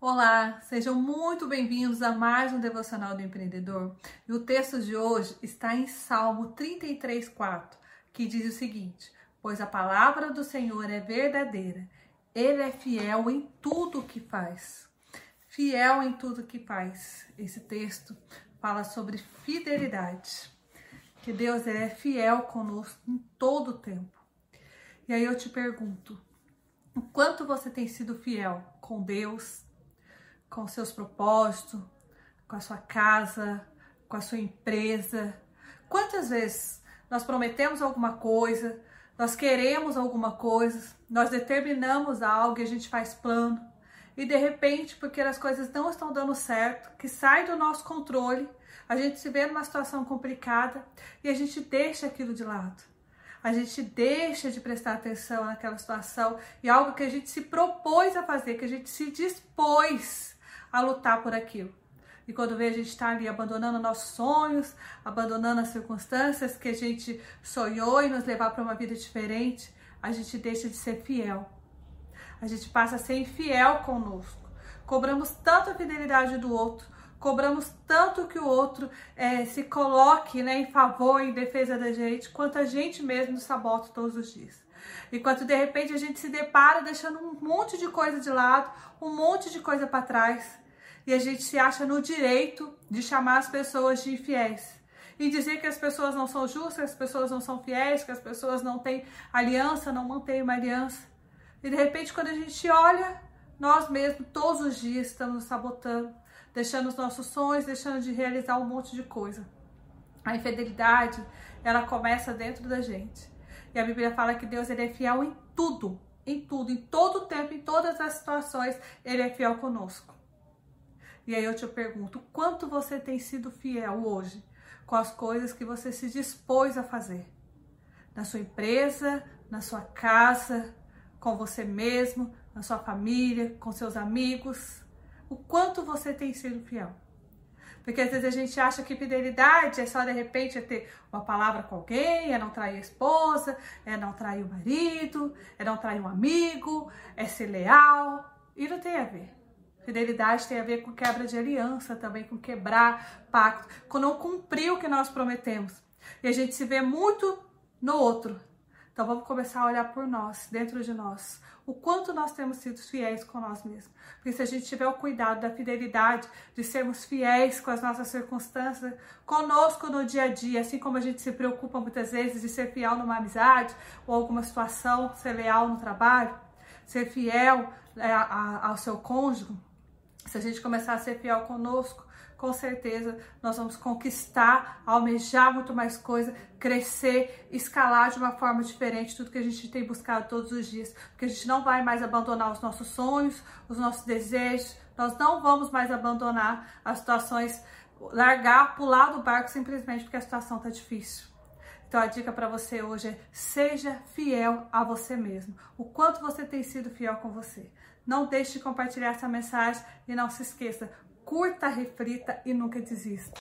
Olá, sejam muito bem-vindos a mais um Devocional do Empreendedor. E o texto de hoje está em Salmo 33,4, que diz o seguinte: Pois a palavra do Senhor é verdadeira, ele é fiel em tudo o que faz. Fiel em tudo o que faz. Esse texto fala sobre fidelidade. Que Deus é fiel conosco em todo o tempo. E aí eu te pergunto: o quanto você tem sido fiel com Deus? Com seus propósitos, com a sua casa, com a sua empresa. Quantas vezes nós prometemos alguma coisa, nós queremos alguma coisa, nós determinamos algo e a gente faz plano, e de repente, porque as coisas não estão dando certo, que sai do nosso controle, a gente se vê numa situação complicada e a gente deixa aquilo de lado. A gente deixa de prestar atenção naquela situação e algo que a gente se propôs a fazer, que a gente se dispôs a lutar por aquilo. E quando vê a gente está ali abandonando nossos sonhos, abandonando as circunstâncias que a gente sonhou e nos levar para uma vida diferente, a gente deixa de ser fiel. A gente passa a ser infiel conosco. Cobramos tanto a fidelidade do outro, cobramos tanto que o outro é, se coloque né, em favor, em defesa da gente, quanto a gente mesmo nos sabota todos os dias. Enquanto de repente a gente se depara deixando um monte de coisa de lado, um monte de coisa para trás, e a gente se acha no direito de chamar as pessoas de infiéis. E dizer que as pessoas não são justas, que as pessoas não são fiéis, que as pessoas não têm aliança, não mantêm uma aliança. E de repente, quando a gente olha, nós mesmos, todos os dias, estamos sabotando, deixando os nossos sonhos, deixando de realizar um monte de coisa. A infidelidade, ela começa dentro da gente. E a Bíblia fala que Deus ele é fiel em tudo, em tudo, em todo o tempo, em todas as situações, ele é fiel conosco. E aí eu te pergunto, quanto você tem sido fiel hoje com as coisas que você se dispôs a fazer? Na sua empresa, na sua casa, com você mesmo, na sua família, com seus amigos? O quanto você tem sido fiel? Porque às vezes a gente acha que fidelidade é só de repente é ter uma palavra com alguém, é não trair a esposa, é não trair o marido, é não trair um amigo, é ser leal. E não tem a ver. Fidelidade tem a ver com quebra de aliança, também com quebrar pacto, com não cumprir o que nós prometemos. E a gente se vê muito no outro, então vamos começar a olhar por nós, dentro de nós, o quanto nós temos sido fiéis com nós mesmos. Porque se a gente tiver o cuidado da fidelidade, de sermos fiéis com as nossas circunstâncias, conosco no dia a dia, assim como a gente se preocupa muitas vezes de ser fiel numa amizade ou alguma situação, ser leal no trabalho, ser fiel é, ao seu cônjuge, se a gente começar a ser fiel conosco, com certeza nós vamos conquistar, almejar muito mais coisa, crescer, escalar de uma forma diferente tudo que a gente tem buscado todos os dias, porque a gente não vai mais abandonar os nossos sonhos, os nossos desejos, nós não vamos mais abandonar as situações, largar, pular do barco simplesmente porque a situação está difícil. Então a dica para você hoje é seja fiel a você mesmo. O quanto você tem sido fiel com você. Não deixe de compartilhar essa mensagem e não se esqueça, curta, reflita e nunca desista.